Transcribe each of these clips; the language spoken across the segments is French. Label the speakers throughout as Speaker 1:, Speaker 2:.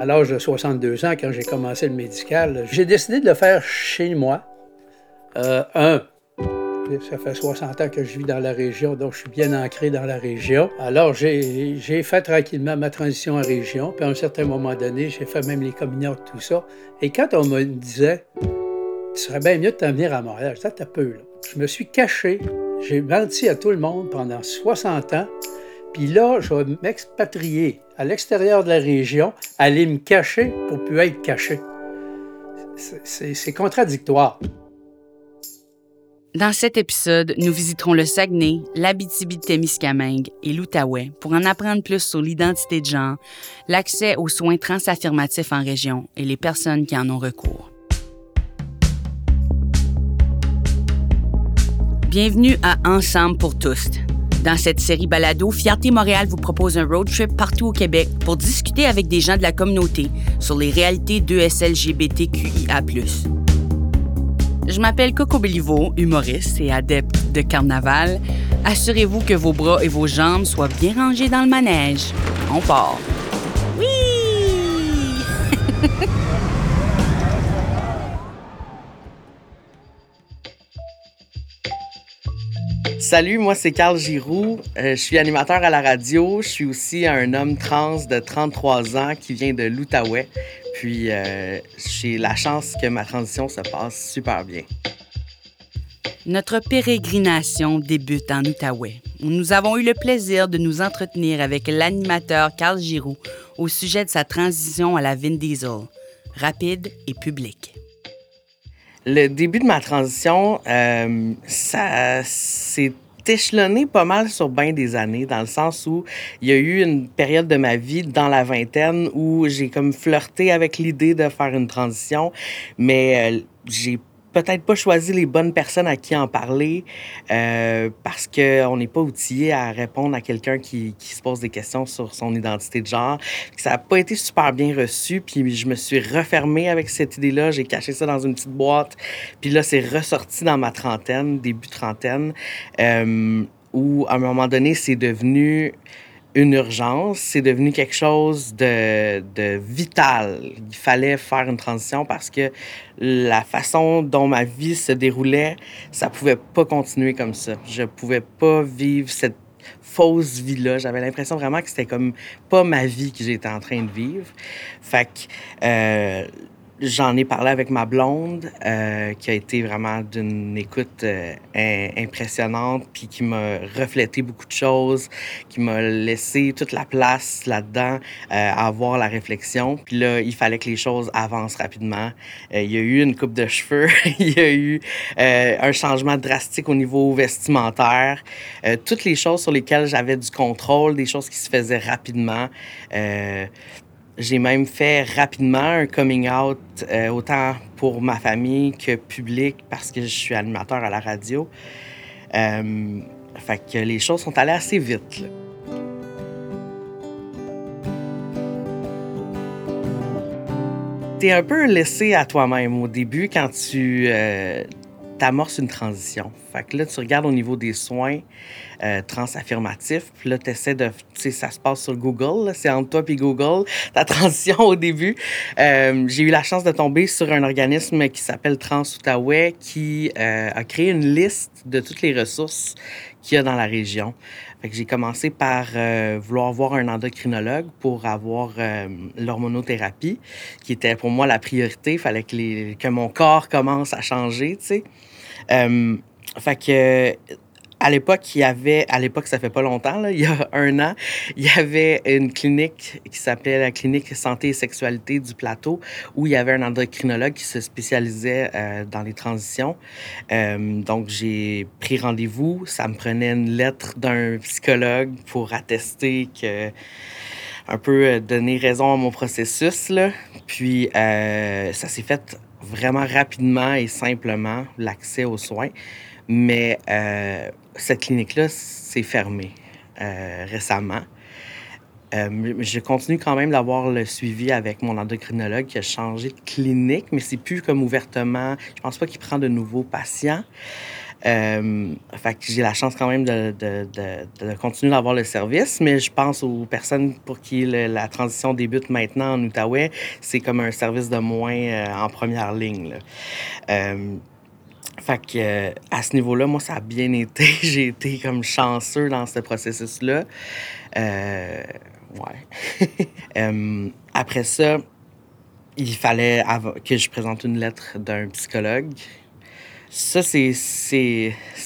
Speaker 1: À l'âge de 62 ans, quand j'ai commencé le médical, j'ai décidé de le faire chez moi. Euh, un, ça fait 60 ans que je vis dans la région, donc je suis bien ancré dans la région. Alors, j'ai fait tranquillement ma transition en région, puis à un certain moment donné, j'ai fait même les communions, tout ça. Et quand on me disait, ce serait bien mieux de t'en venir à Montréal, ça un peu, là. Je me suis caché, j'ai menti à tout le monde pendant 60 ans, puis là, je vais m'expatrier à l'extérieur de la région, aller me cacher pour plus être caché. C'est contradictoire.
Speaker 2: Dans cet épisode, nous visiterons le Saguenay, l'Abitibi-Témiscamingue et l'Outaouais pour en apprendre plus sur l'identité de genre, l'accès aux soins transaffirmatifs en région et les personnes qui en ont recours. Bienvenue à Ensemble pour tous. Dans cette série balado, Fierté Montréal vous propose un road trip partout au Québec pour discuter avec des gens de la communauté sur les réalités d'ESLGBTQIA+. Je m'appelle Coco Béliveau, humoriste et adepte de carnaval. Assurez-vous que vos bras et vos jambes soient bien rangés dans le manège. On part. Oui!
Speaker 3: Salut, moi c'est Carl Giroux. Euh, je suis animateur à la radio. Je suis aussi un homme trans de 33 ans qui vient de l'Outaouais. Puis euh, j'ai la chance que ma transition se passe super bien.
Speaker 2: Notre pérégrination débute en Outaouais, nous avons eu le plaisir de nous entretenir avec l'animateur Carl Giroux au sujet de sa transition à la Vin Diesel, rapide et publique.
Speaker 3: Le début de ma transition, euh, ça s'est échelonné pas mal sur bien des années, dans le sens où il y a eu une période de ma vie dans la vingtaine où j'ai comme flirté avec l'idée de faire une transition, mais euh, j'ai peut-être pas choisi les bonnes personnes à qui en parler euh, parce qu'on n'est pas outillé à répondre à quelqu'un qui, se pose des questions sur son identité de genre. Ça n'a pas été super bien reçu, puis je me suis refermée avec cette idée-là. J'ai caché ça dans une petite boîte, puis là, c'est ressorti dans ma trentaine, début trentaine, euh, où à un moment donné, c'est devenu une urgence, c'est devenu quelque chose de, de, vital. Il fallait faire une transition parce que la façon dont ma vie se déroulait, ça pouvait pas continuer comme ça. Je pouvais pas vivre cette fausse vie-là. J'avais l'impression vraiment que c'était comme pas ma vie que j'étais en train de vivre. Fait que euh, J'en ai parlé avec ma blonde, euh, qui a été vraiment d'une écoute euh, impressionnante, puis qui m'a reflété beaucoup de choses, qui m'a laissé toute la place là-dedans euh, à avoir la réflexion. Puis là, il fallait que les choses avancent rapidement. il y a eu une coupe de cheveux, il y a eu un changement drastique au niveau vestimentaire, toutes les choses sur lesquelles j'avais du contrôle, des choses qui se faisaient rapidement. J'ai même fait rapidement un coming out, euh, autant pour ma famille que public, parce que je suis animateur à la radio. Euh, fait que les choses sont allées assez vite. T'es un peu laissé à toi-même au début quand tu euh, t'amorces une transition. Fait là, tu regardes au niveau des soins euh, transaffirmatifs, puis là, tu essaies de... Tu sais, ça se passe sur Google, c'est entre toi et Google, ta transition au début. Euh, j'ai eu la chance de tomber sur un organisme qui s'appelle Trans Outaouais, qui euh, a créé une liste de toutes les ressources qu'il y a dans la région. Fait que j'ai commencé par euh, vouloir voir un endocrinologue pour avoir euh, l'hormonothérapie, qui était pour moi la priorité. Il fallait que, que mon corps commence à changer, tu sais. Euh, fait que à l'époque, il y avait, à l'époque, ça fait pas longtemps, il y a un an, il y avait une clinique qui s'appelait la clinique santé et sexualité du plateau, où il y avait un endocrinologue qui se spécialisait euh, dans les transitions. Euh, donc, j'ai pris rendez-vous. Ça me prenait une lettre d'un psychologue pour attester que un peu euh, donner raison à mon processus. Là. Puis, ça s'est fait vraiment rapidement et simplement, l'accès aux soins. Mais euh, cette clinique-là s'est fermée euh, récemment. Euh, je continue quand même d'avoir le suivi avec mon endocrinologue qui a changé de clinique, mais c'est plus comme ouvertement. Je pense pas qu'il prend de nouveaux patients. Euh, fait que j'ai la chance quand même de, continuer d'avoir le service, mais je pense aux personnes pour qui la transition débute maintenant en Outaouais, c'est comme un service de moins euh, en première ligne. Fait que à ce niveau-là, moi, ça a bien été. J'ai été comme chanceux dans ce processus-là. Euh, ouais. après ça, il fallait que je présente une lettre d'un psychologue ça, c'est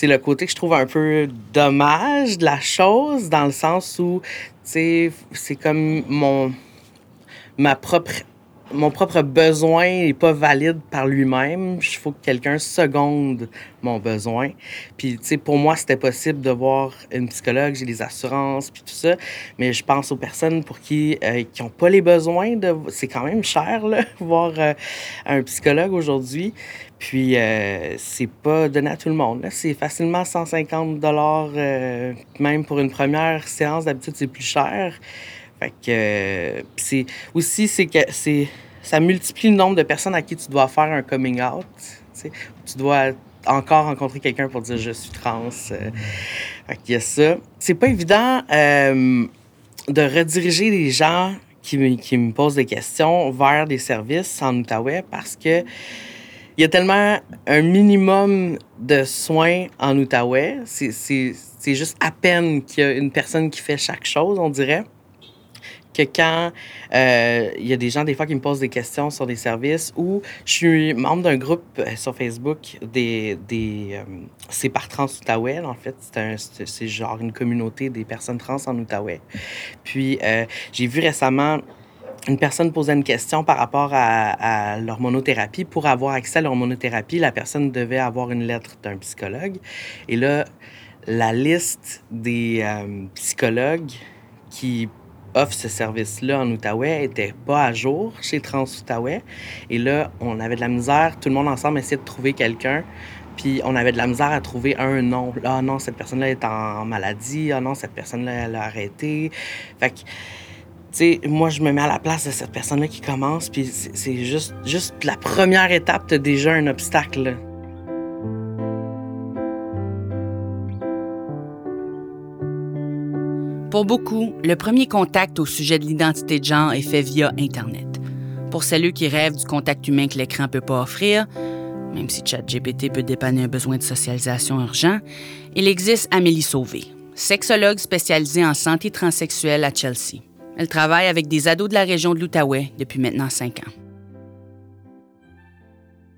Speaker 3: le côté que je trouve un peu dommage de la chose, dans le sens où, tu sais, c'est comme mon, ma propre mon propre besoin n'est pas valide par lui-même. Il faut que quelqu'un seconde mon besoin. Puis, tu sais, pour moi, c'était possible de voir une psychologue, j'ai des assurances, puis tout ça. Mais je pense aux personnes pour qui euh, qui n'ont pas les besoins. C'est quand même cher, voir euh, un psychologue aujourd'hui. Puis, euh, c'est pas donné à tout le monde. C'est facilement 150 dollars, même pour une première séance. D'habitude, c'est plus cher. Fait que c'est aussi c'est que c'est ça multiplie le nombre de personnes à qui tu dois faire un coming out. Tu dois encore rencontrer quelqu'un pour dire je suis trans. Euh. fait qu'il y a ça. C'est pas évident euh, de rediriger les gens qui me, qui me posent des questions vers des services en Outaouais parce que il y a tellement un minimum de soins en Outaouais. C'est juste à peine qu'il y a une personne qui fait chaque chose, on dirait que quand euh, il y a des gens, des fois, qui me posent des questions sur des services ou je suis membre d'un groupe euh, sur Facebook des. des euh, c'est par Trans Outaouais, en fait. C'est genre une communauté des personnes trans en Outaouais. Puis, j'ai vu récemment une personne poser une question par rapport à, l'hormonothérapie. Pour avoir accès à l'hormonothérapie, la personne devait avoir une lettre d'un psychologue. Et là, la liste des psychologues qui offre ce service-là en Outaouais était pas à jour chez Trans-Outaouais. Et là, on avait de la misère, tout le monde ensemble essayait de trouver quelqu'un. Puis on avait de la misère à trouver un nom. Ah non, cette personne-là est en maladie. Ah non, cette personne-là, elle a arrêté. Fait que, tu sais, moi, je me mets à la place de cette personne-là qui commence. Puis c'est juste, juste la première étape, t'as déjà un obstacle.
Speaker 2: Pour beaucoup, le premier contact au sujet de l'identité de genre est fait via Internet. Pour celles qui rêvent du contact humain que l'écran ne peut pas offrir, même si ChatGPT peut dépanner un besoin de socialisation urgent, il existe Amélie Sauvé, sexologue spécialisée en santé transsexuelle à Chelsea. Elle travaille avec des ados de la région de l'Outaouais depuis maintenant cinq ans.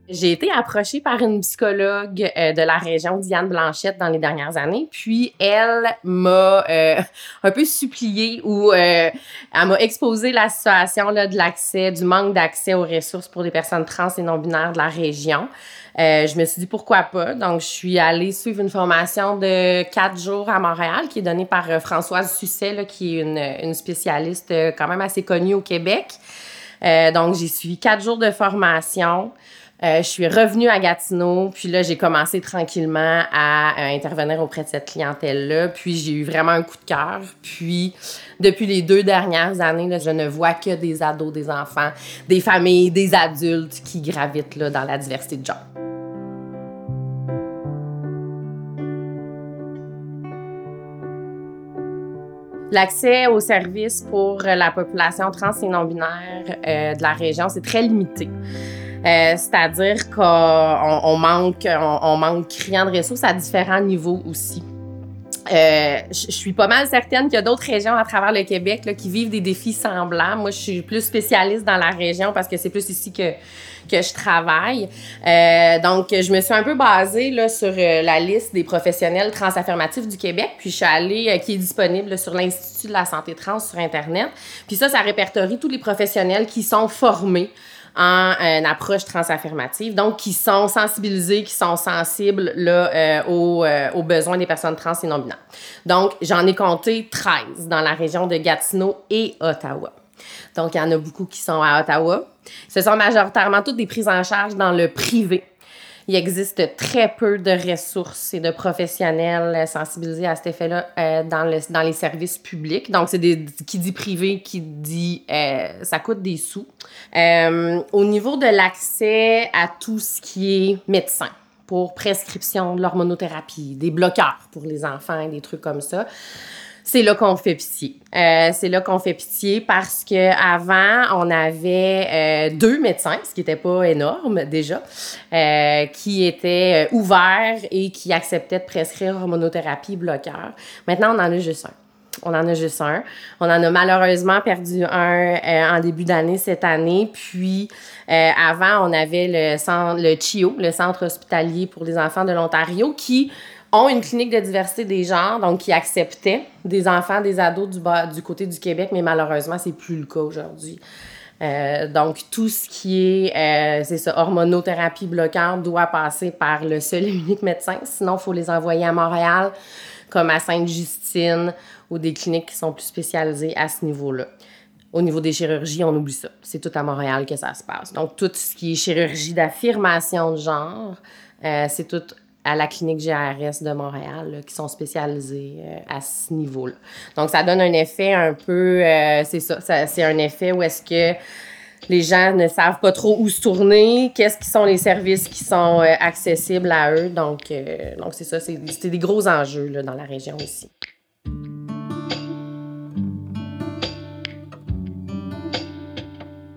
Speaker 4: J'ai été approchée par une psychologue euh, de la région, Diane Blanchette, dans les dernières années. Puis elle m'a euh, un peu supplié ou euh, elle m'a exposé la situation là, de l'accès, du manque d'accès aux ressources pour les personnes trans et non-binaires de la région. je me suis dit pourquoi pas. Donc, je suis allée suivre une formation de quatre jours à Montréal qui est donnée par Françoise Susset, là, qui est une, une spécialiste quand même assez connue au Québec. donc, j'ai suivi quatre jours de formation. Euh, je suis revenue à Gatineau, puis là, j'ai commencé tranquillement à euh, intervenir auprès de cette clientèle-là. Puis j'ai eu vraiment un coup de cœur. Puis depuis les deux dernières années, là, je ne vois que des ados, des enfants, des familles, des adultes qui gravitent là, dans la diversité de genre. L'accès aux services pour la population trans et non-binaire euh, de la région, c'est très limité. Euh, c'est-à-dire qu'on manque, on, manque criant de ressources à différents niveaux aussi. Euh, je suis pas mal certaine qu'il y a d'autres régions à travers le Québec qui vivent des défis semblants. Moi, je suis plus spécialiste dans la région parce que c'est plus ici que, que je travaille. Euh, donc, je me suis un peu basée là, sur la liste des professionnels transaffirmatifs du Québec, puis je suis allée, qui est disponible sur l'Institut de la santé trans sur Internet. Puis ça, ça répertorie tous les professionnels qui sont formés en une approche transaffirmative, donc qui sont sensibilisés, qui sont sensibles là, euh, aux, euh, aux, besoins des personnes trans et non-binaires. Donc, j'en ai compté 13 dans la région de Gatineau et Ottawa. Donc, il y en a beaucoup qui sont à Ottawa. Ce sont majoritairement toutes des prises en charge dans le privé il existe très peu de ressources et de professionnels sensibilisés à cet effet-là euh, dans, le, dans les services publics. Donc, c'est des qui dit privé, qui dit euh, ça coûte des sous. Euh, au niveau de l'accès à tout ce qui est médecin, pour prescription de l'hormonothérapie, des bloqueurs pour les enfants, des trucs comme ça c'est là qu'on fait pitié. Euh, c'est là qu'on fait pitié parce que avant on avait euh, deux médecins, ce qui n'était pas énorme déjà, euh, qui étaient ouverts et qui acceptaient de prescrire hormonothérapie bloqueur. Maintenant, on en a juste un. On en a juste un. On en a malheureusement perdu un en début d'année cette année. Puis avant, on avait le, centre, le CHIO, le Centre hospitalier pour les enfants de l'Ontario, qui ont une clinique de diversité des genres, donc qui acceptait des enfants, des ados du, bas, du côté du Québec, mais malheureusement, c'est plus le cas aujourd'hui. Euh, donc, tout ce qui est, euh, c'est ça, hormonothérapie bloquante doit passer par le seul et unique médecin. Sinon, il faut les envoyer à Montréal, comme à Sainte-Justine, ou des cliniques qui sont plus spécialisées à ce niveau-là. Au niveau des chirurgies, on oublie ça. C'est tout à Montréal que ça se passe. Donc, tout ce qui est chirurgie d'affirmation de genre, euh, c'est tout à la clinique GRS de Montréal qui sont spécialisés euh, à ce niveau-là. Donc, ça donne un effet un peu, euh, c'est ça, c'est un effet où est-ce que les gens ne savent pas trop où se tourner, qu'est-ce qui sont les services qui sont euh, accessibles à eux. Donc, donc c'est ça, c'est des gros enjeux là, dans la région ici.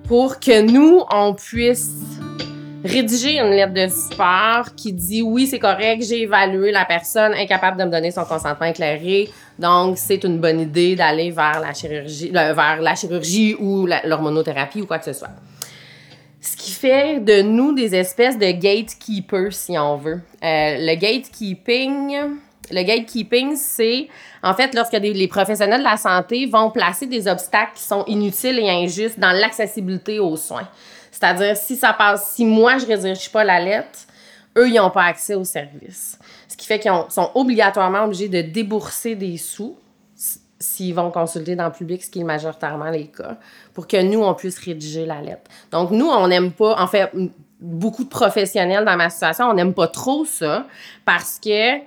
Speaker 4: Pour que nous, on puisse rédiger une lettre de support qui dit oui, c'est correct, j'ai évalué la personne incapable de me donner son consentement éclairé, donc c'est une bonne idée d'aller vers la chirurgie, vers la chirurgie ou l'hormonothérapie ou quoi que ce soit. Ce qui fait de nous des espèces de gatekeepers, si on veut. Euh, le gatekeeping, le gatekeeping, c'est en fait lorsque les professionnels de la santé vont placer des obstacles qui sont inutiles et injustes dans l'accessibilité aux soins. C'est-à-dire, si ça passe, si moi, je ne rédige pas la lettre, eux, ils n'ont pas accès au service. Ce qui fait qu'ils sont obligatoirement obligés de débourser des sous s'ils vont consulter dans le public, ce qui est majoritairement les cas, pour que nous, on puisse rédiger la lettre. Donc, nous, on n'aime pas, en fait, beaucoup de professionnels dans ma situation, on n'aime pas trop ça parce que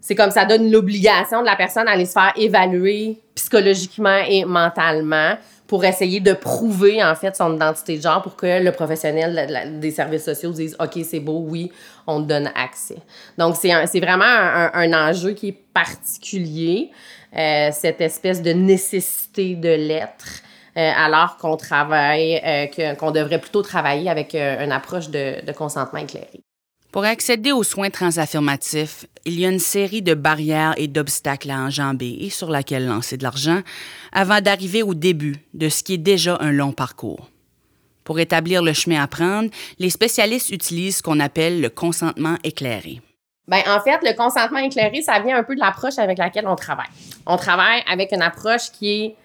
Speaker 4: c'est comme ça donne l'obligation de la personne d'aller se faire évaluer psychologiquement et mentalement pour essayer de prouver en fait son identité de genre pour que le professionnel des services sociaux dise OK, c'est beau, oui, on donne accès. Donc, c'est vraiment un, enjeu qui est particulier, euh, cette espèce de nécessité de l'être. Euh, alors qu'on travaille, euh, qu'on devrait plutôt travailler avec une approche de consentement éclairé.
Speaker 2: Pour accéder aux soins transaffirmatifs, il y a une série de barrières et d'obstacles à enjamber et sur laquelle lancer de l'argent avant d'arriver au début de ce qui est déjà un long parcours. Pour établir le chemin à prendre, les spécialistes utilisent ce qu'on appelle le consentement éclairé.
Speaker 4: Bien, en fait, le consentement éclairé, ça vient un peu de l'approche avec laquelle on travaille. On travaille avec une approche qui est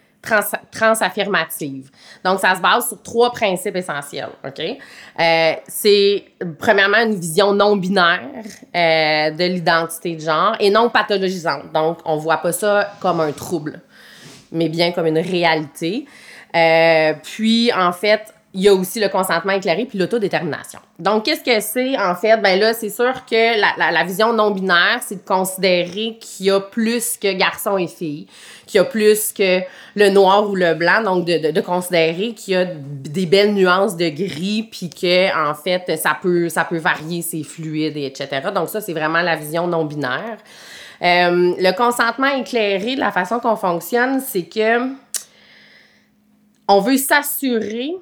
Speaker 4: transaffirmative. Donc, ça se base sur trois principes essentiels, OK? Euh, c'est, premièrement, une vision non binaire euh, de l'identité de genre et non pathologisante. Donc, on voit pas ça comme un trouble, mais bien comme une réalité. Euh, puis, en fait, il y a aussi le consentement éclairé puis l'autodétermination. Donc, qu'est-ce que c'est, en fait? Ben là, c'est sûr que la, vision non-binaire, c'est de considérer qu'il y a plus que garçons et filles, qu'il y a plus que le noir ou le blanc, donc de, considérer qu'il y a des belles nuances de gris, puis que, en fait, ça peut, ça peut varier, c'est fluide, et etc. Donc, ça, c'est vraiment la vision non-binaire. Euh, le consentement éclairé, la façon qu'on fonctionne, c'est que on veut s'assurer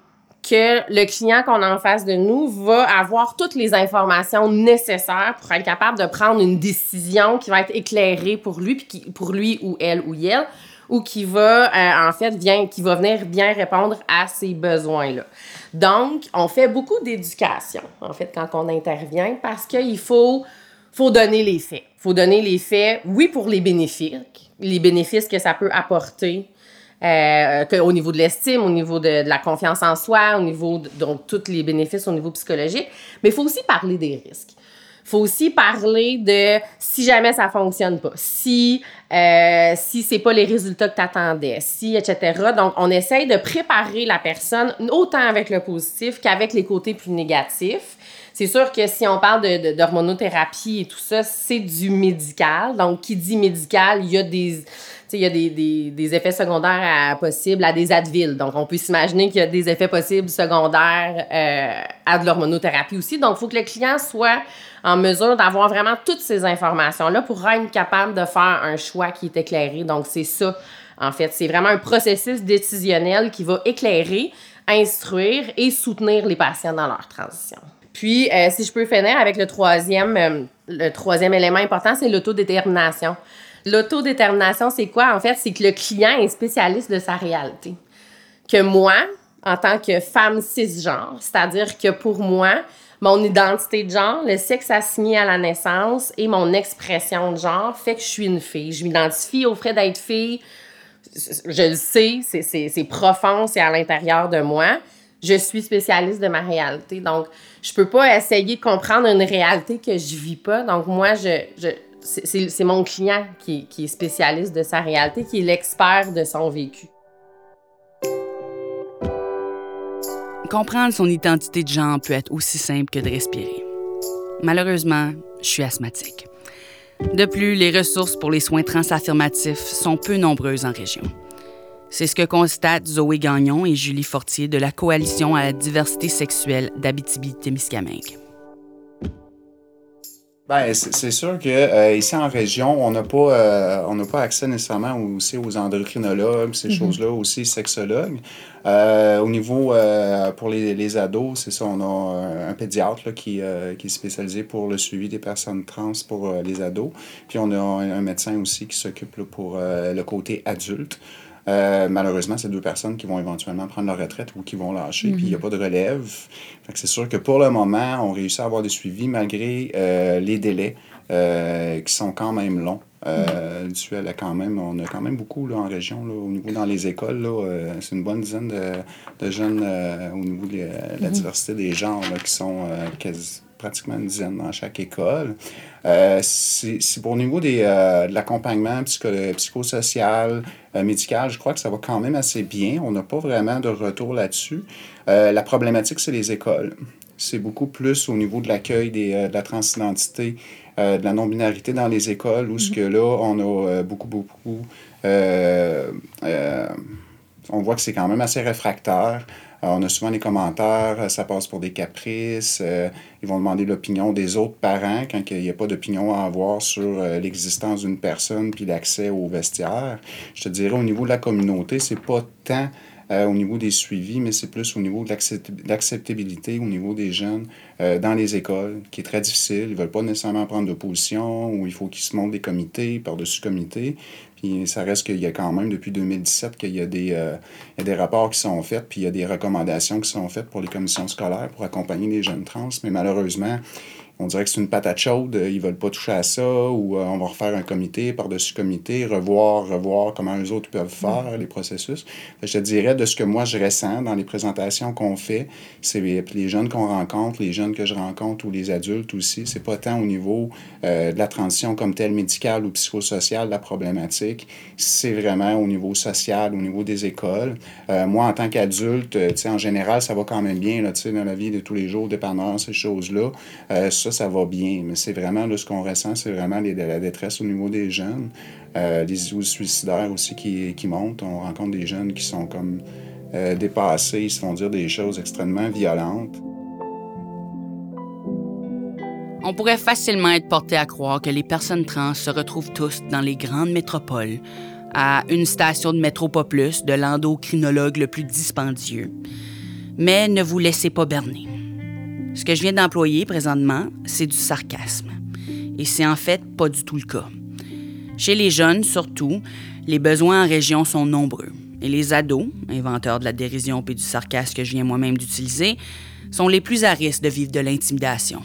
Speaker 4: que le client qu'on a en face de nous va avoir toutes les informations nécessaires pour être capable de prendre une décision qui va être éclairée pour lui, puis pour lui ou elle ou elle, ou qui va, euh, en fait, vient, qui va venir bien répondre à ces besoins-là. Donc, on fait beaucoup d'éducation, en fait, quand on intervient, parce qu'il faut, faut donner les faits. Il faut donner les faits, oui, pour les bénéfices, les bénéfices que ça peut apporter euh, au niveau de l'estime, au niveau de, la confiance en soi, au niveau de donc, tous les bénéfices au niveau psychologique. Mais il faut aussi parler des risques. Il faut aussi parler de si jamais ça fonctionne pas, si euh, si c'est pas les résultats que tu attendais, si etc. Donc on essaye de préparer la personne autant avec le positif qu'avec les côtés plus négatifs C'est sûr que si on parle de, d'hormonothérapie et tout ça, c'est du médical. Donc, qui dit médical, il y a des il y a des, des, effets secondaires possibles à des Advil. Donc, on peut s'imaginer qu'il y a des effets possibles secondaires euh, à de l'hormonothérapie aussi. Donc, il faut que le client soit en mesure d'avoir vraiment toutes ces informations-là pour être capable de faire un choix qui est éclairé. Donc, c'est ça, en fait. C'est vraiment un processus décisionnel qui va éclairer, instruire et soutenir les patients dans leur transition. Puis, euh, si je peux finir avec le troisième, euh, le troisième élément important, c'est l'autodétermination. L'autodétermination, c'est quoi? En fait, c'est que le client est spécialiste de sa réalité. Que moi, en tant que femme cisgenre, c'est-à-dire que pour moi, mon identité de genre, le sexe assigné à la naissance et mon expression de genre fait que je suis une fille. Je m'identifie au fait d'être fille. Je le sais, c'est profond, c'est à l'intérieur de moi. Je suis spécialiste de ma réalité. Donc, je peux pas essayer de comprendre une réalité que je vis pas. Donc, moi, je c'est mon client qui, est spécialiste de sa réalité, qui est l'expert de son vécu.
Speaker 2: Comprendre son identité de genre peut être aussi simple que de respirer. Malheureusement, je suis asthmatique. De plus, les ressources pour les soins transaffirmatifs sont peu nombreuses en région. C'est ce que constatent Zoé Gagnon et Julie Fortier de la Coalition à la diversité sexuelle d'Abitibi-Témiscamingue.
Speaker 5: Ben, c'est sûr que euh, ici en région, on n'a pas, euh, on n'a pas accès nécessairement aussi aux endocrinologues, ces mm-hmm. choses-là, aussi sexologues. Euh, au niveau pour les, les ados, c'est ça, on a un, pédiatre qui, qui est spécialisé pour le suivi des personnes trans pour les ados. Puis on a un, médecin aussi qui s'occupe pour le côté adulte. Euh, malheureusement, c'est deux personnes qui vont éventuellement prendre leur retraite ou qui vont lâcher, puis il n'y a mhm. pas de relève. c'est sûr que pour le moment, on réussit à avoir des suivis malgré euh, les délais euh, qui sont quand même longs. Euh, mhm. quand même, on a quand même beaucoup là, en région, là, au niveau dans les écoles. Là, c'est une bonne dizaine de, de jeunes au niveau de la, mhm. diversité des genres qui sont quasi, pratiquement une dizaine dans chaque école. Euh, c'est pour le niveau des, euh, de l'accompagnement psycho psychosocial, euh, médical, je crois que ça va quand même assez bien. On n'a pas vraiment de retour là-dessus. la problématique, c'est les écoles. C'est beaucoup plus au niveau de l'accueil de la transidentité, de la non-binarité dans les écoles, où ce que là, on a beaucoup, beaucoup... on voit que c'est quand même assez réfractaire. Euh, on a souvent des commentaires, euh, ça passe pour des caprices. Euh, ils vont demander l'opinion des autres parents quand il n'y a pas d'opinion à avoir sur l'existence d'une personne puis l'accès au vestiaire. Je te dirais, au niveau de la communauté, c'est pas tant au niveau des suivis, mais c'est plus au niveau de l'acceptabilité au niveau des jeunes dans les écoles, qui est très difficile. Ils ne veulent pas nécessairement prendre de position ou il faut qu'ils se montrent des comités par-dessus comités. Puis ça reste qu'il y a quand même depuis 2017 qu'il y, a des, euh, y a des rapports qui sont faits, puis il y a des recommandations qui sont faites pour les commissions scolaires pour accompagner les jeunes trans. Mais malheureusement, on dirait que c'est une patate chaude, euh, ils veulent pas toucher à ça, ou euh, on va refaire un comité par-dessus comité, revoir, revoir comment les autres peuvent faire les processus. Je te dirais de ce que moi je ressens dans les présentations qu'on fait, c'est les jeunes qu'on rencontre, les jeunes que je rencontre ou les adultes aussi, c'est pas tant au niveau euh, de la transition comme telle médicale ou psychosociale la problématique, c'est vraiment au niveau social, au niveau des écoles. moi, en tant qu'adulte, en général, ça va quand même bien là, dans la vie de tous les jours, dépendance, ces choses-là ça, va bien. Mais c'est vraiment ce qu'on ressent, c'est vraiment la détresse au niveau des jeunes. Euh, les suicidaires aussi qui, qui, montent. On rencontre des jeunes qui sont comme euh, dépassés, ils se font dire des choses extrêmement violentes.
Speaker 2: On pourrait facilement être porté à croire que les personnes trans se retrouvent tous dans les grandes métropoles, à une station de métro pas plus de l'endocrinologue le plus dispendieux. Mais ne vous laissez pas berner. Ce que je viens d'employer présentement, c'est du sarcasme. Et c'est en fait pas du tout le cas. Chez les jeunes, surtout, les besoins en région sont nombreux. Et les ados, inventeurs de la dérision et du sarcasme que je viens moi-même d'utiliser, sont les plus à risque de vivre de l'intimidation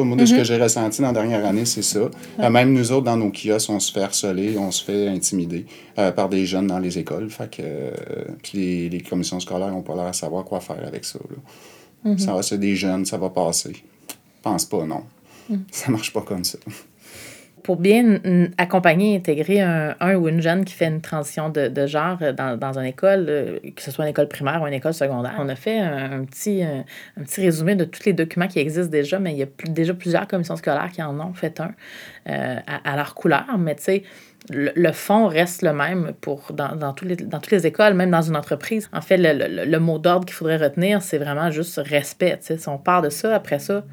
Speaker 5: cas, moi, de ce que mhm. j'ai ressenti dans la dernière année, c'est ça. Euh, même nous autres, dans nos kiosques, on se fait harceler, on se fait intimider euh, par des jeunes dans les écoles. Fait que, euh, puis les, commissions scolaires n'ont pas l'air à savoir quoi faire avec ça. Mhm. Ça va, c'est des jeunes, ça va passer. Pense pas, non. Mhm. Ça marche pas comme ça.
Speaker 6: Pour bien accompagner et intégrer un, ou une jeune qui fait une transition de, genre dans, dans, une école, euh, que ce soit une école primaire ou une école secondaire, on a fait un, petit, un, petit résumé de tous les documents qui existent déjà, mais il y a déjà plusieurs commissions scolaires qui en ont fait un euh, à, leur couleur. Mais tu sais, le, fond reste le même pour dans, tous dans toutes les écoles, même dans une entreprise. En fait, le, mot d'ordre qu'il faudrait retenir, c'est vraiment juste respect. Si on part de ça, après ça,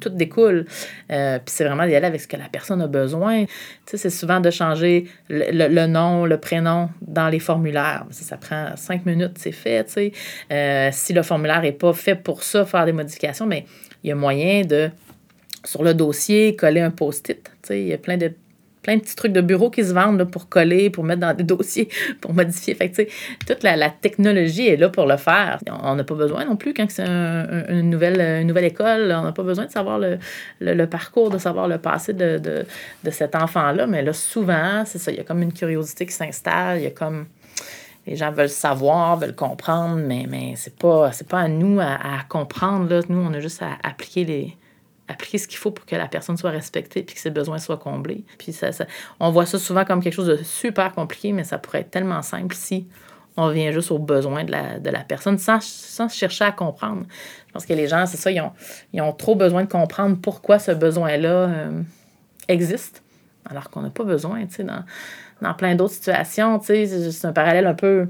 Speaker 6: tout découle. Euh, puis c'est vraiment d'y aller avec ce que la personne a besoin. Tu sais, c'est souvent de changer le, nom, le prénom dans les formulaires. Ça, ça prend cinq minutes, c'est fait. Tu sais. Euh, si le formulaire n'est pas fait pour ça, faire des modifications, mais il y a moyen de, sur le dossier, coller un post-it. Tu sais, il y a plein de plein de petits trucs de bureau qui se vendent pour coller, pour mettre dans des dossiers, pour modifier. Fait que, toute la, technologie est là pour le faire. On n'a pas besoin non plus, quand c'est une, nouvelle, une nouvelle école, on n'a pas besoin de savoir le, le, parcours, de savoir le passé de, de, de cet enfant-là. Mais là, souvent, c'est ça, il y a comme une curiosité qui s'installe, il y a comme les gens veulent savoir, veulent comprendre, mais, mais c'est pas, pas à nous à, à, comprendre. Là. Nous, on a juste à appliquer les, appliquer ce qu'il faut pour que la personne soit respectée puis que ses besoins soient comblés. Puis ça, on voit ça souvent comme quelque chose de super compliqué, mais ça pourrait être tellement simple si on vient juste aux besoins de la, personne sans, chercher à comprendre. Je pense que les gens, c'est ça, ils ont, trop besoin de comprendre pourquoi ce besoin-là euh, existe, alors qu'on n'a pas besoin, tu sais, dans, dans plein d'autres situations, tu sais, c'est un parallèle un peu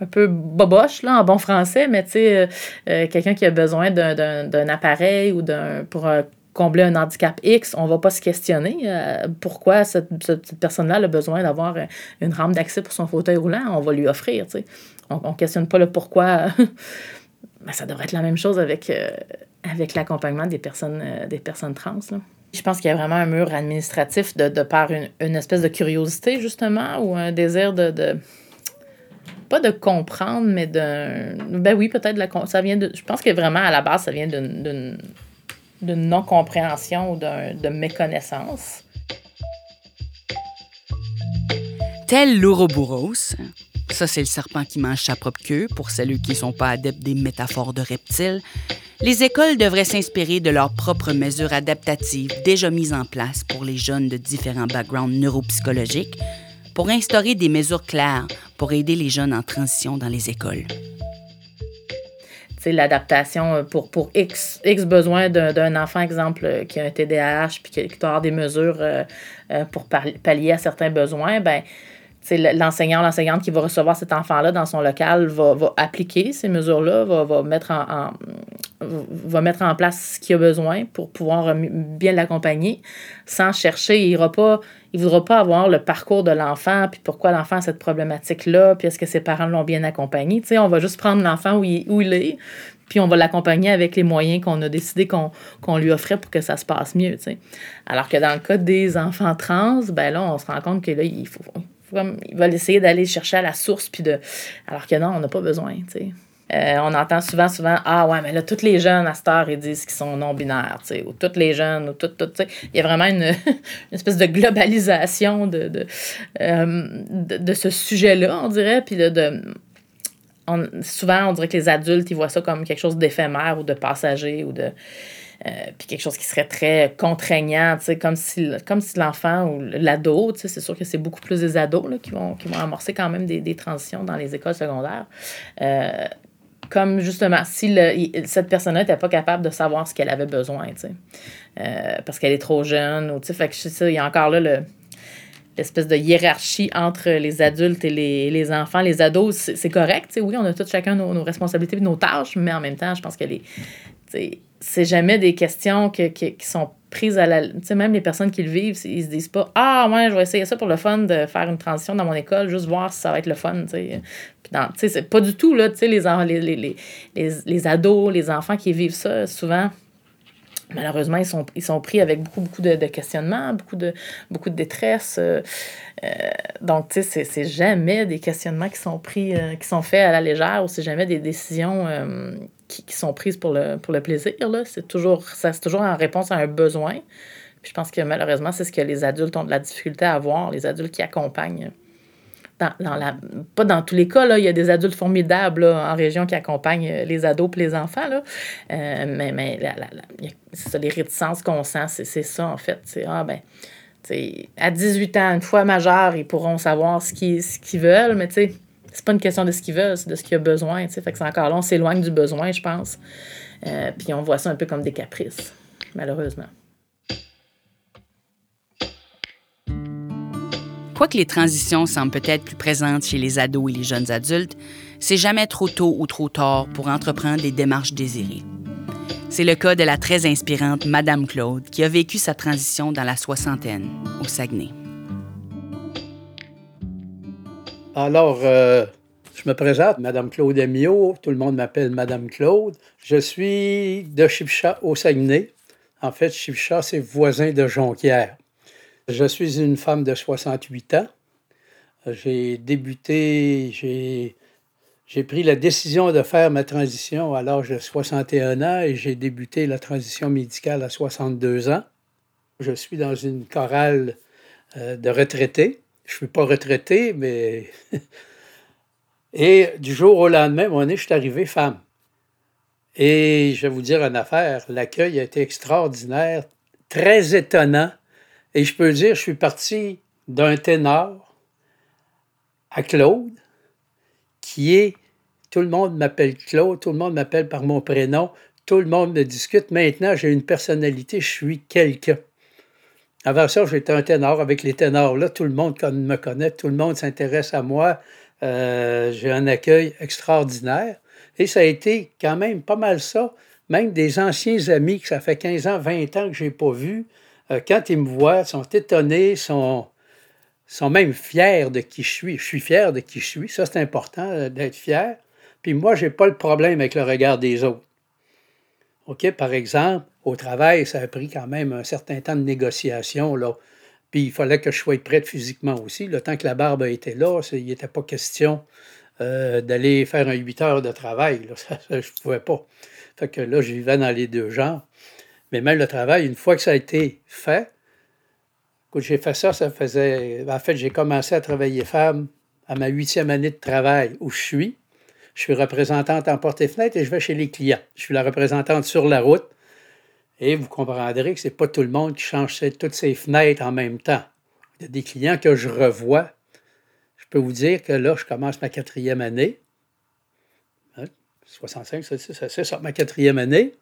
Speaker 6: un peu boboche, là, en bon français, mais tu sais, euh, euh, quelqu'un qui a besoin d'un appareil ou d'un pour euh, combler un handicap X, on va pas se questionner pourquoi cette, personne-là a besoin d'avoir une rampe d'accès pour son fauteuil roulant. On va lui offrir, tu sais. On, on questionne pas le pourquoi. mais ça devrait être la même chose avec, l'accompagnement des personnes, des personnes trans, là. Je pense qu'il y a vraiment un mur administratif de, par une, espèce de curiosité, justement, ou un désir de pas de comprendre, mais d'un. Ben oui, peut-être. Ça vient de. Je pense que vraiment, à la base, ça vient d'une non-compréhension ou de méconnaissance.
Speaker 2: Tel l'Ouroboros, ça c'est le serpent qui mange sa propre queue, pour celles qui ne sont pas adeptes des métaphores de reptiles, les écoles devraient s'inspirer de leurs propres mesures adaptatives déjà mises en place pour les jeunes de différents backgrounds neuropsychologiques pour instaurer des mesures claires pour aider les jeunes en transition dans les écoles.
Speaker 6: L'adaptation euh, pour, pour X, X besoin d'un enfant, exemple, euh, qui a un TDAH puis qui doit avoir des mesures euh, pour pallier à certains besoins, ben l'enseignant l'enseignante qui va recevoir cet enfant-là dans son local va, appliquer ces mesures-là, va, va, mettre en, va mettre en place ce qu'il a besoin pour pouvoir bien l'accompagner sans chercher. Il ne pas, il voudra pas avoir le parcours de l'enfant, puis pourquoi l'enfant a cette problématique-là, puis est-ce que ses parents l'ont bien accompagné. On va juste prendre l'enfant où il, est, puis on va l'accompagner avec les moyens qu'on a décidé qu'on lui offrait pour que ça se passe mieux. Alors que dans le cas des enfants trans, ben là, on se rend compte que là, il faut, essayer d'aller chercher à la source, puis de. Alors que non, on n'a pas besoin, tu. Euh, on entend souvent, souvent, ah ouais, mais là, tous les jeunes à cette heure, ils disent qu'ils sont non-binaires, tu sais, ou toutes les jeunes, ou tout, tout, tu sais. Il y a vraiment une, une espèce de globalisation de, euh, de, de ce sujet-là, on dirait, puis de, souvent, on dirait que les adultes, ils voient ça comme quelque chose d'éphémère ou de passager ou de. Euh, puis quelque chose qui serait très contraignant, comme si, comme si l'enfant ou l'ado, c'est sûr que c'est beaucoup plus des ados là, qui, vont, qui vont amorcer quand même des, des transitions dans les écoles secondaires. Comme justement, si cette personne-là n'était pas capable de savoir ce qu'elle avait besoin, euh, parce qu'elle est trop jeune, ou, fait que il y a encore là le, l'espèce de hiérarchie entre les adultes et les, enfants. Les ados, c'est correct, oui, on a tous chacun nos, responsabilités et nos tâches, mais en même temps, je pense que les c'est jamais des questions que, qui sont prises à la. Tu sais, même les personnes qui le vivent, ils se disent pas Ah, ouais, je vais essayer ça pour le fun de faire une transition dans mon école, juste voir si ça va être le fun. Tu sais, c'est pas du tout, là, tu sais, les, les, les, les, les ados, les enfants qui vivent ça, souvent malheureusement, ils sont, ils sont pris avec beaucoup, beaucoup de, de questionnements, beaucoup de, beaucoup de détresse. Euh, euh, donc, tu sais, c'est jamais des questionnements qui sont pris, euh, qui sont faits à la légère ou c'est jamais des décisions qui, sont prises pour le, pour le plaisir. C'est toujours, toujours en réponse à un besoin. Puis je pense que malheureusement, c'est ce que les adultes ont de la difficulté à voir, les adultes qui accompagnent dans, la, pas dans tous les cas, là, il y a des adultes formidables en région qui accompagnent les ados et les enfants. Là. Euh, mais mais la, la, ça, les réticences qu'on sent, c'est ça en fait. C'est ah ben, à 18 ans, une fois majeur, ils pourront savoir ce qu'ils, ce veulent, mais tu sais, c'est pas une question de ce qu'ils veulent, c'est de ce qu'il a besoin. Fait que c'est encore là, on s'éloigne du besoin, je pense. Euh, puis on voit ça un peu comme des caprices, malheureusement.
Speaker 2: Quoique les transitions semblent peut-être plus présentes chez les ados et les jeunes adultes, c'est jamais trop tôt ou trop tard pour entreprendre les démarches désirées. C'est le cas de la très inspirante Madame Claude, qui a vécu sa transition dans la soixantaine, au Saguenay.
Speaker 1: Alors, euh, je me présente, Madame Claude Amiot. Tout le monde m'appelle Madame Claude. Je suis de Chipcha au Saguenay. En fait, Chipcha, c'est voisin de Jonquière. Je suis une femme de 68 ans. J'ai débuté, j'ai, pris la décision de faire ma transition à l'âge de 61 ans et j'ai débuté la transition médicale à 62 ans. Je suis dans une chorale euh, de retraités. Je ne suis pas retraité, mais. et du jour au lendemain, mon nez, je suis arrivé femme. Et je vais vous dire une affaire l'accueil a été extraordinaire, très étonnant et je peux dire, je suis parti d'un ténor à Claude, qui est, tout le monde m'appelle Claude, tout le monde m'appelle par mon prénom, tout le monde me discute. Maintenant, j'ai une personnalité, je suis quelqu'un. Avant ça, j'étais un ténor. Avec les ténors, là, tout le monde me connaît, tout le monde s'intéresse à moi. Euh, j'ai un accueil extraordinaire. Et ça a été quand même pas mal ça. Même des anciens amis que ça fait 15 ans, 20 ans que je n'ai pas vus, euh, quand ils me voient, sont étonnés, sont, sont même fiers de qui je suis. Je suis fier de qui je suis. Ça, c'est important euh, d'être fier. Puis moi, je n'ai pas le problème avec le regard des autres. OK, par exemple, au travail, ça a pris quand même un certain temps de négociation. Là. Puis il fallait que je sois prête physiquement aussi. Le temps que la barbe était là, il n'était pas question euh, d'aller faire un 8 heures de travail. Je ne pouvais pas. Fait que là, je vivais dans les deux genres. Mais même le travail, une fois que ça a été fait, j'ai fait ça, ça faisait. En fait, j'ai commencé à travailler femme à ma huitième année de travail où je suis. Je suis représentante en porte-fenêtre et je vais chez les clients. Je suis la représentante sur la route. Et vous comprendrez que ce n'est pas tout le monde qui change toutes ses fenêtres en même temps. Il y a des clients que je revois. Je peux vous dire que là, je commence ma quatrième année. 65, c'est ça, ma quatrième année.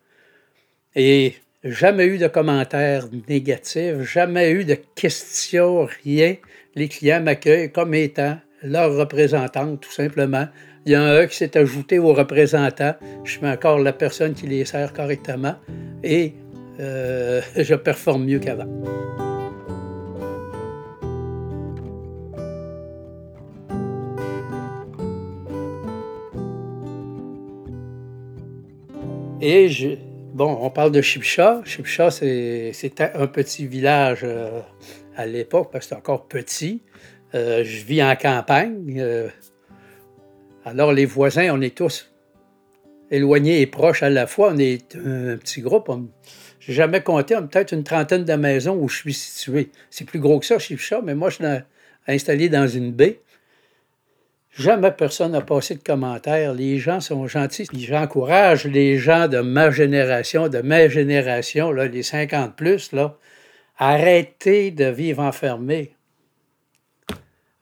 Speaker 1: Et Jamais eu de commentaires négatifs, jamais eu de questions, rien. Les clients m'accueillent comme étant leur représentante, tout simplement. Il y a un qui s'est ajouté aux représentants. Je suis encore la personne qui les sert correctement et euh, je performe mieux qu'avant. Et je, Bon, on parle de Chipcha. Chipcha, c'était un petit village euh, à l'époque, parce que c'était encore petit. Euh, je vis en campagne. Alors, les voisins, on est tous éloignés et proches à la fois. On est un petit groupe. N'ai jamais compté, peut-être une trentaine de maisons où je suis situé. C'est plus gros que ça, Chipcha, mais moi, je suis installé dans une baie. Jamais personne n'a passé de commentaires. Les gens sont gentils. J'encourage les gens de ma génération, de ma génération, là, les 50 plus, là, arrêtez de vivre enfermés.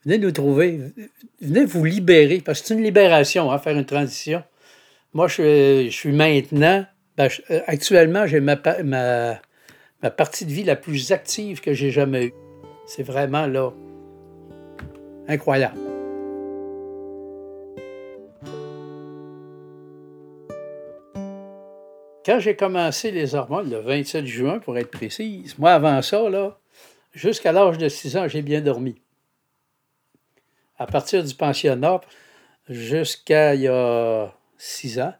Speaker 1: Venez nous trouver. Venez vous libérer, parce que c'est une libération, hein, faire une transition. Moi, je, suis maintenant, ben, euh, actuellement, j'ai ma, partie de vie la plus active que j'ai jamais eue. C'est vraiment là incroyable. Quand j'ai commencé les hormones, le 27 juin pour être précise, moi avant ça, là, jusqu'à l'âge de 6 ans, j'ai bien dormi. À partir du pensionnat, jusqu'à il y a 6 ans,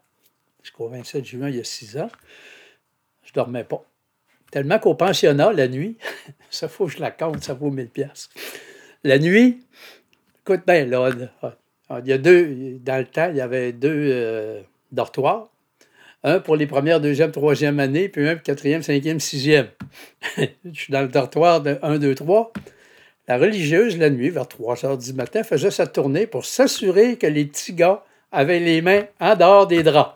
Speaker 1: jusqu'au 27 juin, il y a 6 ans, je ne dormais pas. Tellement qu'au pensionnat, la nuit, ça faut que je la compte, ça vaut 1000 pièces. La nuit, écoute bien, là, il y a deux, dans le temps, il y avait deux euh, dortoirs un pour les premières, deuxième, troisième années, puis un pour quatrième, cinquième, sixième. je suis dans le dortoir de 1, 2, 3. La religieuse, la nuit, vers 3 heures du matin, faisait sa tournée pour s'assurer que les petits gars avaient les mains en dehors des draps.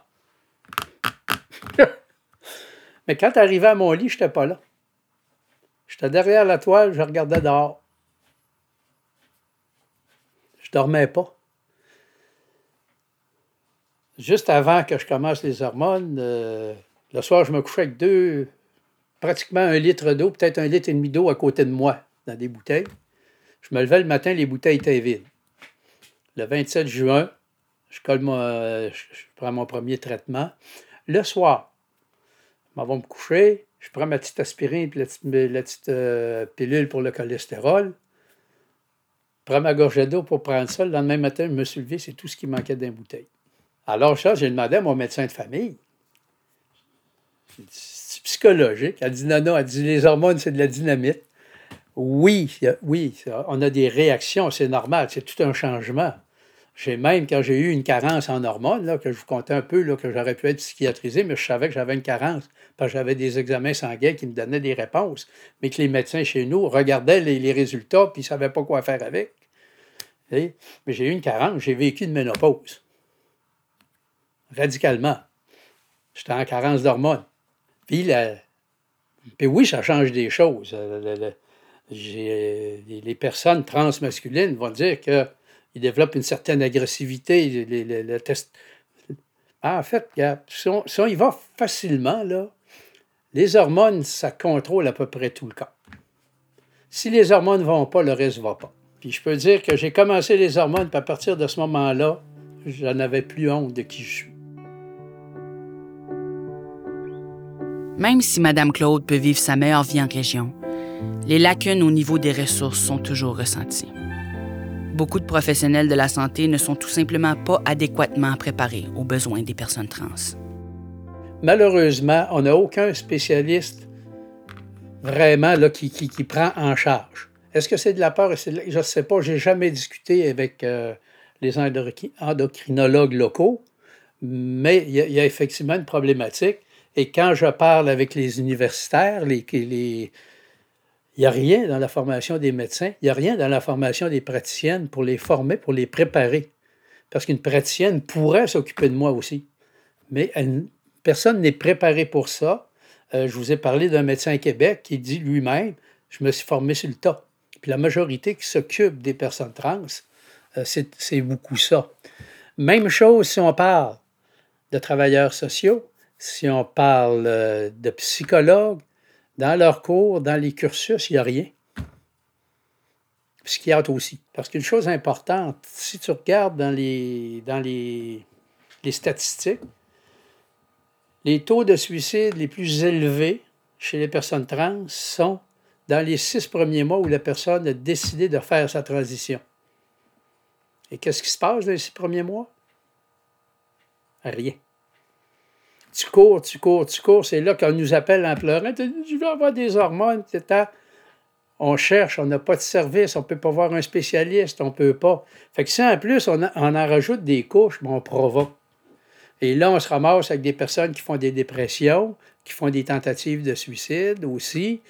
Speaker 1: Mais quand arrivais à mon lit, je n'étais pas là. J'étais derrière la toile, je regardais dehors. Je dormais pas. Juste avant que je commence les hormones, euh, le soir, je me couchais avec deux, pratiquement un litre d'eau, peut-être un litre et demi d'eau à côté de moi, dans des bouteilles. Je me levais le matin, les bouteilles étaient vides. Le 27 juin, je, colle je, prends mon premier traitement. Le soir, je m'en vais me coucher, je prends ma petite aspirine et la petite, euh, pilule pour le cholestérol. Je prends ma gorgée d'eau pour prendre ça. Le lendemain matin, je me suis levé, c'est tout ce qui manquait d'une bouteille. Alors, ça, j'ai demandé à mon médecin de famille. C'est psychologique. Elle dit non, non, elle dit les hormones, c'est de la dynamite. Oui, oui, on a des réactions, c'est normal, c'est tout un changement. J'ai même, quand j'ai eu une carence en hormones, que je vous comptais un peu, que j'aurais pu être psychiatrisé, mais je savais que j'avais une carence, parce que j'avais des examens sanguins qui me donnaient des réponses, mais que les médecins chez nous regardaient les, résultats, puis ne savaient pas quoi faire avec. Mais j'ai eu une carence, j'ai vécu une ménopause. Radicalement. J'étais en carence d'hormones. Puis, puis oui, ça change des choses. les personnes transmasculines vont dire que il développe une certaine agressivité. Test... Ah, en fait, si on, y va facilement, là, les hormones, ça contrôle à peu près tout le cas. Si les hormones ne vont pas, le reste ne va pas. Puis je peux dire que j'ai commencé les hormones, puis à partir de ce moment-là, j'en avais plus honte de qui je suis.
Speaker 2: Même si Mme Claude peut vivre sa meilleure vie en région, les lacunes au niveau des ressources sont toujours ressenties beaucoup de professionnels de la santé ne sont tout simplement pas adéquatement préparés aux besoins des personnes trans.
Speaker 1: Malheureusement, on n'a aucun spécialiste vraiment là, qui, qui, prend en charge. Est-ce que c'est de la peur? Je ne sais pas, je n'ai jamais discuté avec euh, les endocrinologues locaux, mais il y, a effectivement une problématique. Et quand je parle avec les universitaires, les, les, il n'y a rien dans la formation des médecins, il n'y a rien dans la formation des praticiennes pour les former, pour les préparer. Parce qu'une praticienne pourrait s'occuper de moi aussi. Mais personne n'est préparé pour ça. Euh, je vous ai parlé d'un médecin à Québec qui dit lui-même Je me suis formé sur le tas. Puis la majorité qui s'occupe des personnes trans, euh, c'est beaucoup ça. Même chose si on parle de travailleurs sociaux, si on parle euh, de psychologues, dans leurs cours, dans les cursus, il n'y a rien. Psychiatre aussi. Parce qu'une chose importante, si tu regardes dans les, dans les, les statistiques, les taux de suicide les plus élevés chez les personnes trans sont dans les six premiers mois où la personne a décidé de faire sa transition. Et qu'est-ce qui se passe dans les six premiers mois? Rien. Tu cours, tu cours, tu cours. C'est là qu'on nous appelle en pleurant. Je veux avoir des hormones, etc. On cherche, on n'a pas de service, on ne peut pas voir un spécialiste, on ne peut pas. Fait que si en plus on, en rajoute des couches, ben, on provoque. Et là, on se ramasse avec des personnes qui font des dépressions, qui font des tentatives de suicide aussi,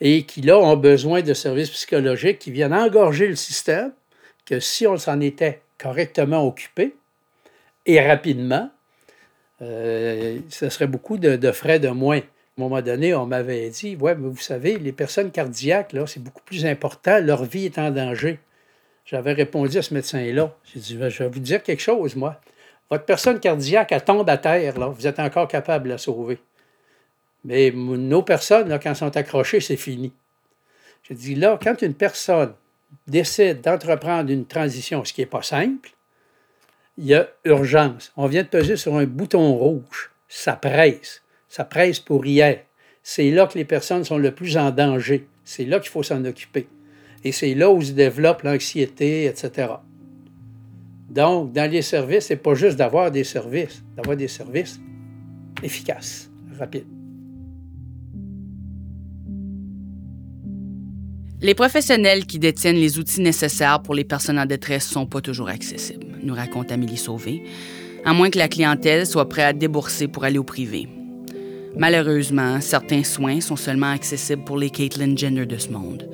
Speaker 1: et qui là ont besoin de services psychologiques qui viennent engorger le système, que si on s'en était correctement occupé et rapidement, euh, ce serait beaucoup de, frais de moins. À un moment donné, on m'avait dit Ouais, mais vous savez, les personnes cardiaques, là, c'est beaucoup plus important, leur vie est en danger. J'avais répondu à ce médecin-là. J'ai dit Je vais vous dire quelque chose, moi. Votre personne cardiaque, elle tombe à terre, vous êtes encore capable de la sauver. Mais nos personnes, là, quand elles sont accrochées, c'est fini. J'ai dit là, quand une personne décide d'entreprendre une transition, ce qui n'est pas simple, il y a urgence. On vient de peser sur un bouton rouge. Ça presse. Ça presse pour hier. C'est là que les personnes sont le plus en danger. C'est là qu'il faut s'en occuper. Et c'est là où se développe l'anxiété, etc. Donc, dans les services, c'est pas juste d'avoir des services, d'avoir des services efficaces, rapides.
Speaker 2: Les professionnels qui détiennent les outils nécessaires pour les personnes en détresse sont pas toujours accessibles, nous raconte Amélie Sauvé, à moins que la clientèle soit prête à débourser pour aller au privé. Malheureusement, certains soins sont seulement accessibles pour les Caitlyn Jenner de ce monde.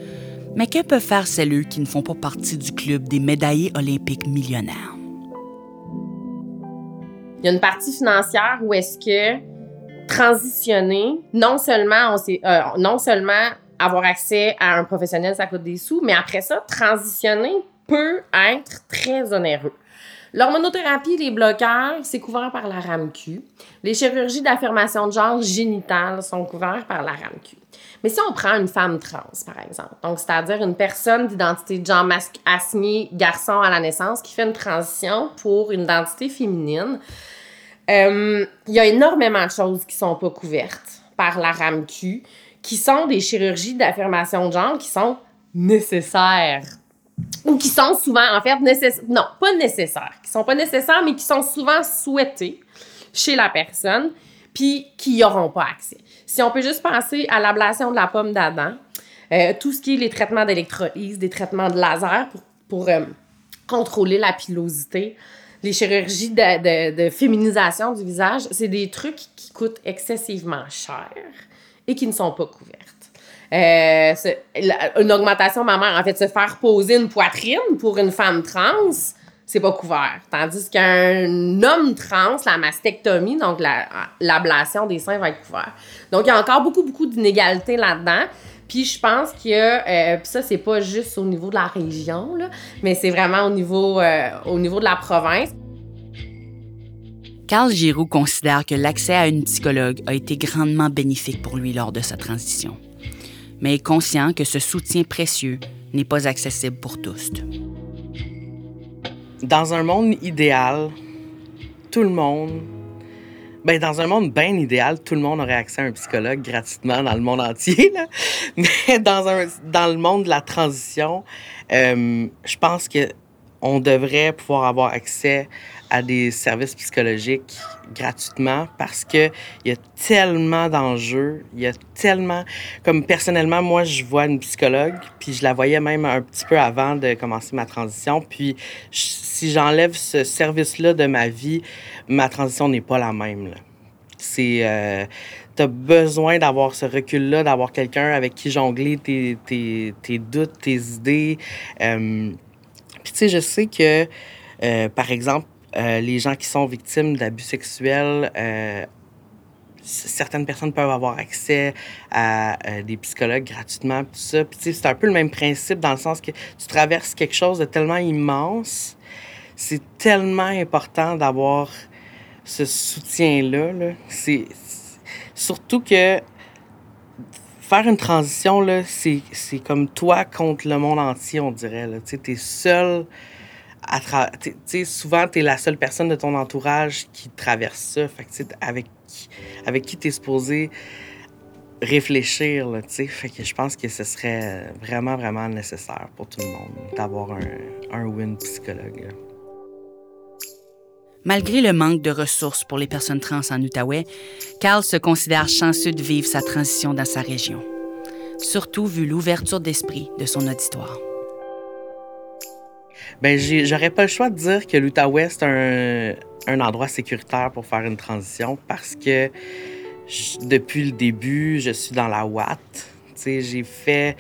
Speaker 2: Mais que peuvent faire celles qui ne font pas partie du club des médaillés olympiques millionnaires?
Speaker 4: Il y a une partie financière où est-ce que transitionner, non seulement on euh, non seulement avoir accès à un professionnel, ça coûte des sous, mais après ça, transitionner peut être très onéreux. L'hormonothérapie, les bloqueurs, c'est couvert par la RAMQ. Les chirurgies d'affirmation de genre génitale sont couvertes par la RAMQ. Mais si on prend une femme trans, par exemple, donc c'est-à-dire une personne d'identité de genre assignée garçon à la naissance qui fait une transition pour une identité féminine, euh, il y a énormément de choses qui sont pas couvertes par la RAMQ, qui sont des chirurgies d'affirmation de genre qui sont nécessaires ou qui sont souvent, en fait, nécessaires. Non, pas nécessaires. Qui sont pas nécessaires, mais qui sont souvent souhaités chez la personne, puis qui n'y auront pas accès. Si on peut juste penser à l'ablation de la pomme d'Adam, euh, tout ce qui est les traitements d'électrolyse, des traitements de laser pour, euh, contrôler la pilosité, les chirurgies de, de féminisation du visage, c'est des trucs qui coûtent excessivement cher et qui ne sont pas couvertes. Euh, une augmentation mammaire, en fait, se faire poser une poitrine pour une femme trans, c'est pas couvert. Tandis qu'un homme trans, la mastectomie, donc l'ablation des seins va être couvert. Donc, il y a encore beaucoup, beaucoup d'inégalités là-dedans. Puis je pense que euh, ça, c'est pas juste au niveau de la région, là, mais c'est vraiment au niveau, euh, au niveau de la province.
Speaker 2: Carl Giroux considère que l'accès à une psychologue a été grandement bénéfique pour lui lors de sa transition, mais est conscient que ce soutien précieux n'est pas accessible pour tous.
Speaker 3: Dans un monde idéal, tout le monde, ben dans un monde bien idéal, tout le monde aurait accès à un psychologue gratuitement dans le monde entier. Mais dans, un, dans le monde de la transition, euh, je pense que on devrait pouvoir avoir accès à des services psychologiques gratuitement parce que il y a tellement d'enjeux, il y a tellement comme personnellement moi je vois une psychologue puis je la voyais même un petit peu avant de commencer ma transition puis si j'enlève ce service là de ma vie, ma transition n'est pas la même là. C'est euh, tu as besoin d'avoir ce recul-là, d'avoir quelqu'un avec qui jongler tes, tes, tes doutes, tes idées. Euh, puis, tu sais, je sais que, euh, par exemple, les gens qui sont victimes d'abus sexuels, euh, certaines personnes peuvent avoir accès à des psychologues gratuitement, tout ça. Puis, c'est un peu le même principe dans le sens que tu traverses quelque chose de tellement immense. C'est tellement important d'avoir ce soutien-là. -là, c'est surtout que faire une transition, là, c'est, comme toi contre le monde entier, on dirait. Tu es seul Souvent, tu es la seule personne de ton entourage qui traverse ça. Fait que, avec, avec qui tu es supposé réfléchir. Que je pense que ce serait vraiment, vraiment nécessaire pour tout le monde d'avoir un, un win psychologue.
Speaker 2: Malgré le manque de ressources pour les personnes trans en Outaouais, Carl se considère chanceux de vivre sa transition dans sa région, surtout vu l'ouverture d'esprit de son auditoire.
Speaker 3: Ben, j'aurais pas le choix de dire que l'Outaouais, c'est un, un, endroit sécuritaire pour faire une transition parce que depuis le début, je suis dans la Watt. J'ai fait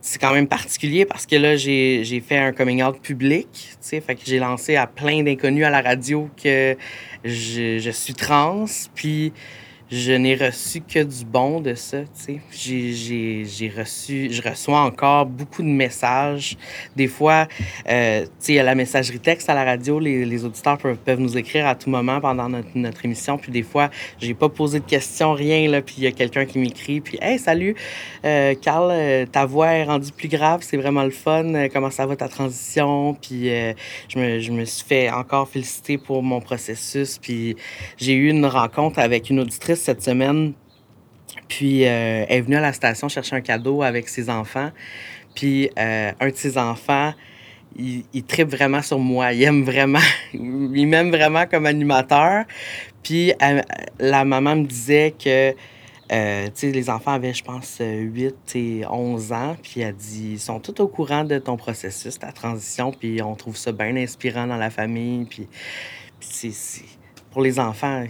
Speaker 3: c'est quand même particulier parce que là, j'ai fait un coming out public, que j'ai lancé à plein d'inconnus à la radio que je, je suis trans, puis je n'ai reçu que du bon de ça. J'ai reçu, je reçois encore beaucoup de messages. Des fois, euh, a la messagerie texte à la radio, les, les auditeurs peuvent, peuvent, nous écrire à tout moment pendant notre, notre émission. Puis des fois, j'ai pas posé de questions, rien, là, puis il y a quelqu'un qui m'écrit, puis « Hey, salut, euh, Carl, euh, ta voix est rendue plus grave, c'est vraiment le fun. Euh, comment ça va ta transition? » Puis je, me, je me suis fait encore féliciter pour mon processus. Puis j'ai eu une rencontre avec une auditrice cette semaine. Puis euh, elle est venue à la station chercher un cadeau avec ses enfants. Puis euh, un de ses enfants, il, il tripe vraiment sur moi. Il aime vraiment, il m'aime vraiment comme animateur. Puis la maman me disait que euh, les enfants avaient, je pense, 8 et 11 ans. Puis elle dit ils sont tous au courant de ton processus, ta transition. Puis on trouve ça bien inspirant dans la famille. Puis, puis c'est, pour les enfants,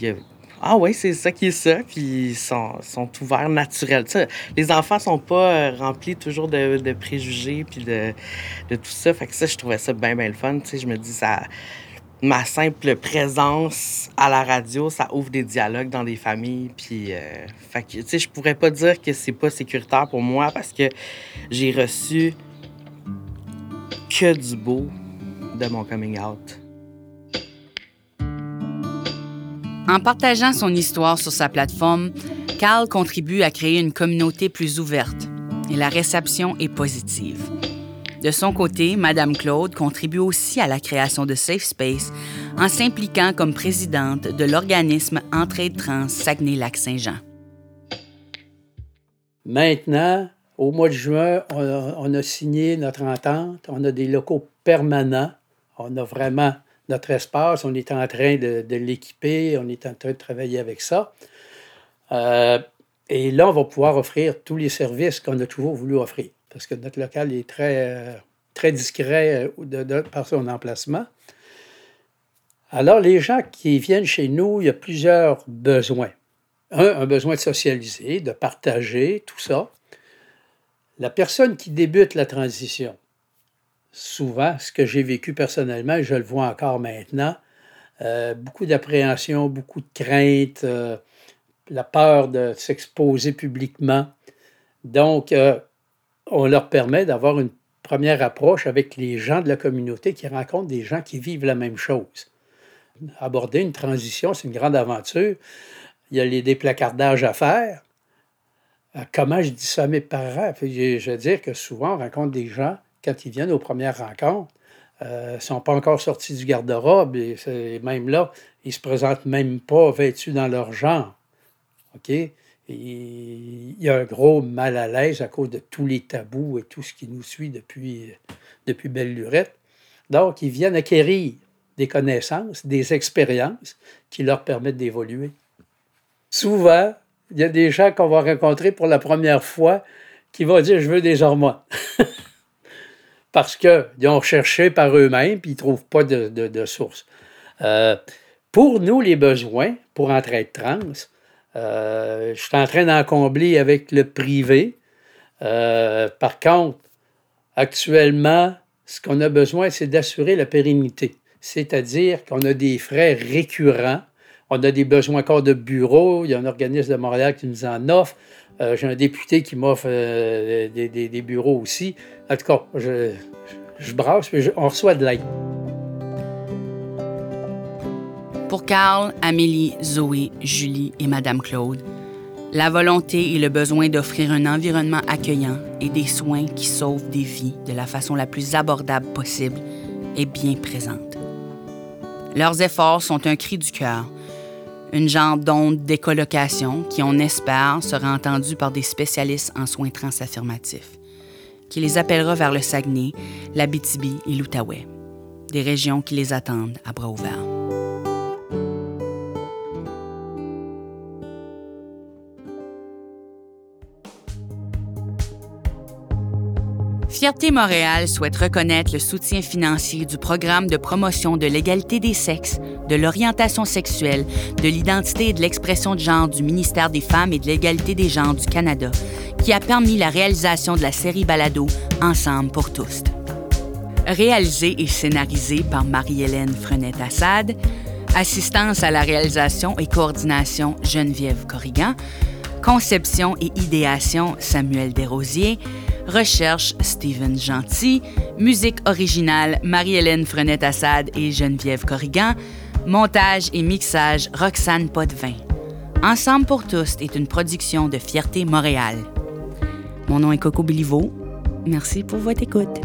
Speaker 3: il y a ah oui, c'est ça qui est ça. Puis ils sont, sont ouverts naturels. les enfants sont pas euh, remplis toujours de, préjugés puis de, de, tout ça. Fait que ça, je trouvais ça bien, bien le fun. je me dis, ça. ma simple présence à la radio, ça ouvre des dialogues dans des familles. Puis, euh, fait que, tu sais, je pourrais pas dire que c'est pas sécuritaire pour moi parce que j'ai reçu que du beau de mon coming out.
Speaker 2: En partageant son histoire sur sa plateforme, Carl contribue à créer une communauté plus ouverte et la réception est positive. De son côté, Madame Claude contribue aussi à la création de Safe Space en s'impliquant comme présidente de l'organisme Entraide Trans Saguenay-Lac-Saint-Jean.
Speaker 1: Maintenant, au mois de juin, on a, signé notre entente. On a des locaux permanents. On a vraiment notre espace. On est en train de, l'équiper. On est en train de travailler avec ça. Euh, et là, on va pouvoir offrir tous les services qu'on a toujours voulu offrir parce que notre local est très, euh, discret euh, par son emplacement. Alors, les gens qui viennent chez nous, il y a plusieurs besoins. Un, un besoin de socialiser, de partager, tout ça. La personne qui débute la transition, souvent, ce que j'ai vécu personnellement, je le vois encore maintenant, euh, beaucoup d'appréhension, beaucoup de crainte, la peur de s'exposer publiquement. Donc, on leur permet d'avoir une première approche avec les gens de la communauté qui rencontrent des gens qui vivent la même chose. Aborder une transition, c'est une grande aventure. Il y a les déplacardages à faire. Euh, comment je dis ça à mes parents? Je veux dire que souvent, on rencontre des gens, quand ils viennent aux premières rencontres, euh, ne sont pas encore sortis du garde-robe et, même là, ils ne se présentent même pas vêtus dans leur genre. OK? il y a un gros mal à l'aise à cause de tous les tabous et tout ce qui nous suit depuis, depuis belle lurette. Donc, ils viennent acquérir des connaissances, des expériences qui leur permettent d'évoluer. Souvent, il y a des gens qu'on va rencontrer pour la première fois qui vont dire Je veux des hormones. Parce qu'ils ont cherché par eux-mêmes et ils ne trouvent pas de, de, source. Euh, pour nous, les besoins pour entrer trans, euh, je suis en train d'en combler avec le privé. Euh, par contre, actuellement, ce qu'on a besoin, c'est d'assurer la pérennité. C'est-à-dire qu'on a des frais récurrents. On a des besoins encore de bureaux. Il y a un organisme de Montréal qui nous en offre. Euh, j'ai un député qui m'offre des, bureaux aussi. En tout cas, je, je brasse, mais on reçoit de l'aide.
Speaker 2: Pour Carl, Amélie, Zoé, Julie et Madame Claude, la volonté et le besoin d'offrir un environnement accueillant et des soins qui sauvent des vies de la façon la plus abordable possible est bien présente. Leurs efforts sont un cri du cœur, une genre d'onde d'écolocation qui, on espère, sera entendue par des spécialistes en soins transaffirmatifs, qui les appellera vers le Saguenay, l'Abitibi et l'Outaouais, des régions qui les attendent à bras ouverts. Fierté Montréal souhaite reconnaître le soutien financier du programme de promotion de l'égalité des sexes, de l'orientation sexuelle, de l'identité et de l'expression de genre du ministère des Femmes et de l'égalité des genres du Canada, qui a permis la réalisation de la série balado Ensemble pour tous. Réalisée et scénarisée par Marie-Hélène Frenette-Assad, assistance à la réalisation et coordination Geneviève Corrigan, conception et idéation Samuel Desrosiers, Recherche Stephen Gentil. Musique originale Marie-Hélène Frenette-Assad et Geneviève Corrigan. Montage et mixage Roxane Potvin. Ensemble pour tous est une production de Fierté Montréal. Mon nom est Coco Béliveau. Merci pour votre écoute.